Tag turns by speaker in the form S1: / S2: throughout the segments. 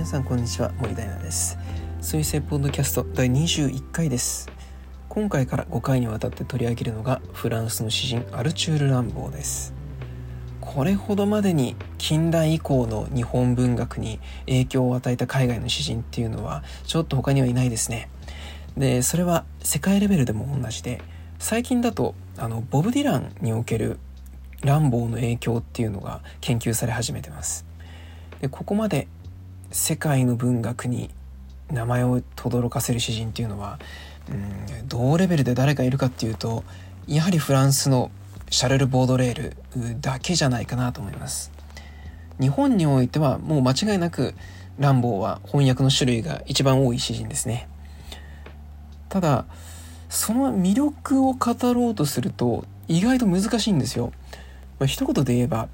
S1: 皆さんこんにちは森大奈です。水星ポッドキャスト第21回です。今回から5回にわたって取り上げるのがフランスの詩人アルチュール・ランボーです。これほどまでに近代以降の日本文学に影響を与えた海外の詩人っていうのはちょっと他にはいないですね。でそれは世界レベルでも同じで最近だとあのボブ・ディランにおけるランボーの影響っていうのが研究され始めてます。でここまで世界の文学に名前を轟かせる詩人っていうのはうん同レベルで誰かいるかっていうとやはりフランスのシャルル・ボードレールだけじゃないかなと思います。日本においてはもう間違いなくランボーは翻訳の種類が一番多い詩人ですね。ただその魅力を語ろうとすると意外と難しいんですよ、まあ、一言で言えば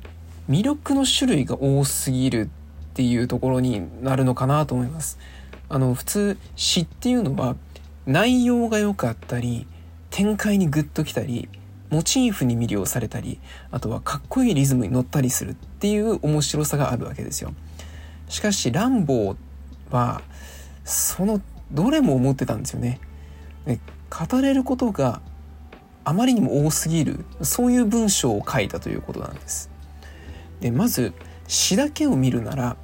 S1: 魅力の種類が多すぎるっていうところになるのかなと思います。あの普通詩っていうのは内容が良かったり展開にグッときたりモチーフに魅了されたりあとはかっこいいリズムに乗ったりするっていう面白さがあるわけですよ。しかしランボーはそのどれも思ってたんですよね。語れることがあまりにも多すぎるそういう文章を書いたということなんです。でまず詩だけを見るなら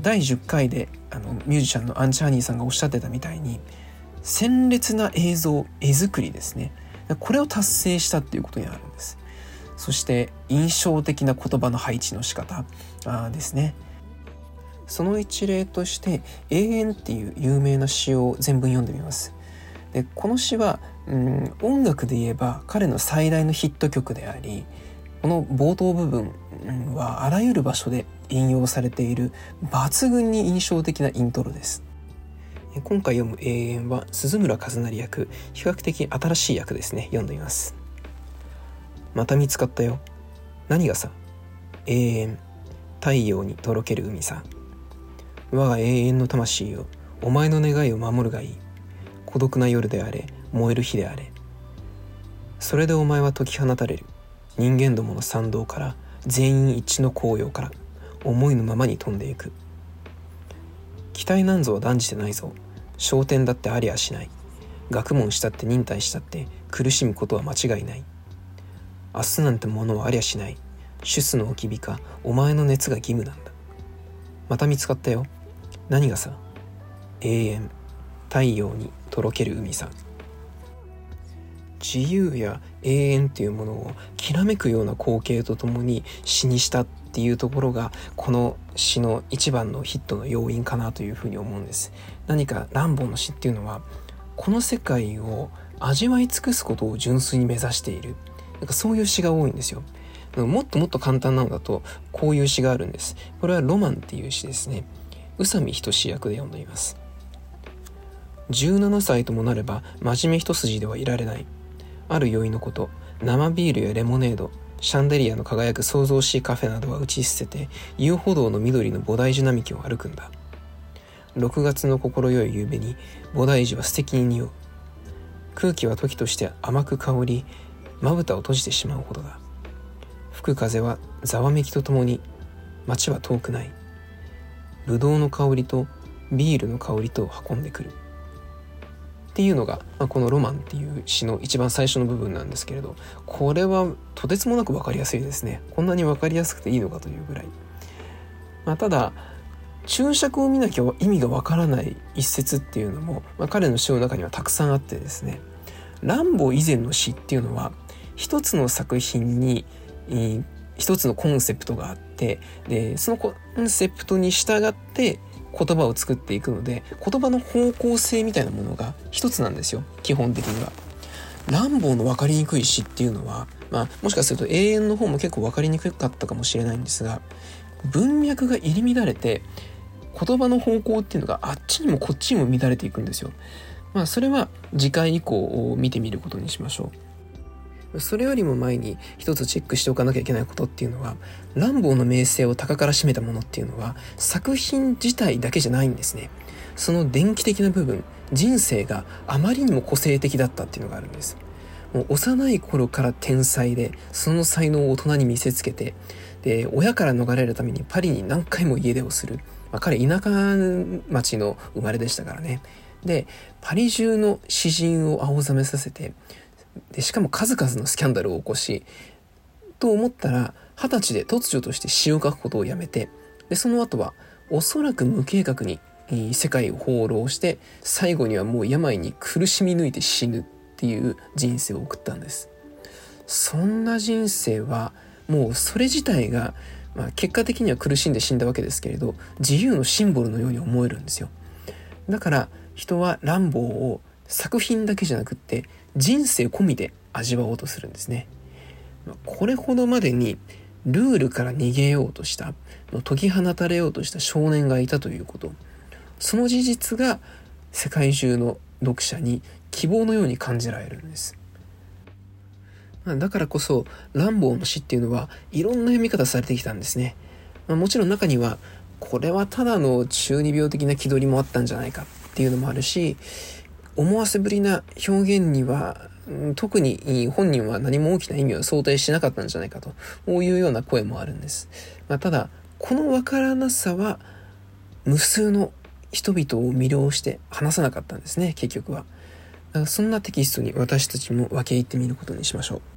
S1: 第10回であのミュージシャンのアンチハニーさんがおっしゃってたみたいに鮮烈な映像絵作りですね。これを達成したっていうことになるんです。そして印象的な言葉の配置の仕方あですね。その一例として「永遠」っていう有名な詩を全文読んでみます。でこの詩は、うん、音楽で言えば彼の最大のヒット曲でありこの冒頭部分はあらゆる場所で引用されている抜群に印象的なイントロです。今回読む永遠は鈴村和成役比較的新しい役ですね。読んでみます。また見つかったよ。何がさ？永遠。太陽にとろける海さ。我が永遠の魂よお前の願いを守るがいい。孤独な夜であれ燃える火であれ。それでお前は解き放たれる。人間どもの賛同から全員一致の紅葉から。思いのままに飛んでいく。期待なんぞは断じてないぞ。昇天だってありゃしない。学問したって忍耐したって苦しむことは間違いない。明日なんてものはありゃしない。主須の置き火かお前の熱が義務なんだ。また見つかったよ。何がさ？永遠。太陽にとろける海さん。自由や永遠っていうものをきらめくような光景とともに詩にしたっていうところがこの詩の一番のヒットの要因かなというふうに思うんです。何か乱暴の詩っていうのはこの世界を味わい尽くすことを純粋に目指している。なんかそういう詩が多いんですよ。もっともっと簡単なのだとこういう詩があるんです。これはロマンっていう詩ですね。宇佐美仁志役で読んでいます。17歳ともなれば真面目一筋ではいられない。ある酔いのこと生ビールやレモネードシャンデリアの輝く創造しいカフェなどは打ち捨てて遊歩道の緑の菩提樹並木を歩くんだ。6月の快い夕べに菩提樹は素敵に匂う。空気は時として甘く香りまぶたを閉じてしまうほどだ。吹く風はざわめきとともに街は遠くない。ぶどうの香りとビールの香りと運んでくる。っていうのが、まあ、この「ロマン」っていう詩の一番最初の部分なんですけれどこれはとてつもなく分かりやすいですね。こんなに分かりやすくていいのかというぐらい、まあ、ただ注釈を見なきゃ意味がわからない一節っていうのも、まあ、彼の詩の中にはたくさんあってですね。乱暴以前の詩っていうのは一つの作品に一つのコンセプトがあってでそのコンセプトに従って言葉を作っていくので言葉の方向性みたいなものが一つなんですよ基本的には。乱暴の分かりにくい詩っていうのは、まあ、もしかすると永遠の方も結構分かりにくかったかもしれないんですが文脈が入り乱れて言葉の方向っていうのがあっちにもこっちにも乱れていくんですよ。まあそれは次回以降を見てみることにしましょう。それよりも前に一つチェックしておかなきゃいけないことっていうのは、乱暴の名声を高から占めたものっていうのは、作品自体だけじゃないんですね。その電気的な部分、人生があまりにも個性的だったっていうのがあるんです。もう幼い頃から天才で、その才能を大人に見せつけて、で親から逃れるためにパリに何回も家出をする、まあ、彼田舎町の生まれでしたからねでパリ中の詩人を青ざめさせてでしかも数々のスキャンダルを起こしと思ったら二十歳で突如として詩を書くことをやめてでその後はおそらく無計画に世界を放浪して最後にはもう病に苦しみ抜いて死ぬっていう人生を送ったんです。そんな人生はもうそれ自体が、まあ、結果的には苦しんで死んだわけですけれど自由のシンボルのように思えるんですよ。だから人はランボーを作品だけじゃなくって人生込みで味わおうとするんですね。これほどまでにルールから逃げようとした解き放たれようとした少年がいたということ。その事実が世界中の読者に希望のように感じられるんです。だからこそランボーの詩っていうのはいろんな読み方されてきたんですね、もちろん中にはこれはただの中二病的な気取りもあったんじゃないかっていうのもあるし思わせぶりな表現には特に本人は何も大きな意味を想定しなかったんじゃないかというような声もあるんです。まあ、ただ、このわからなさは無数の人々を魅了して話さなかったんですね、結局は。そんなテキストに私たちも分け入ってみることにしましょう。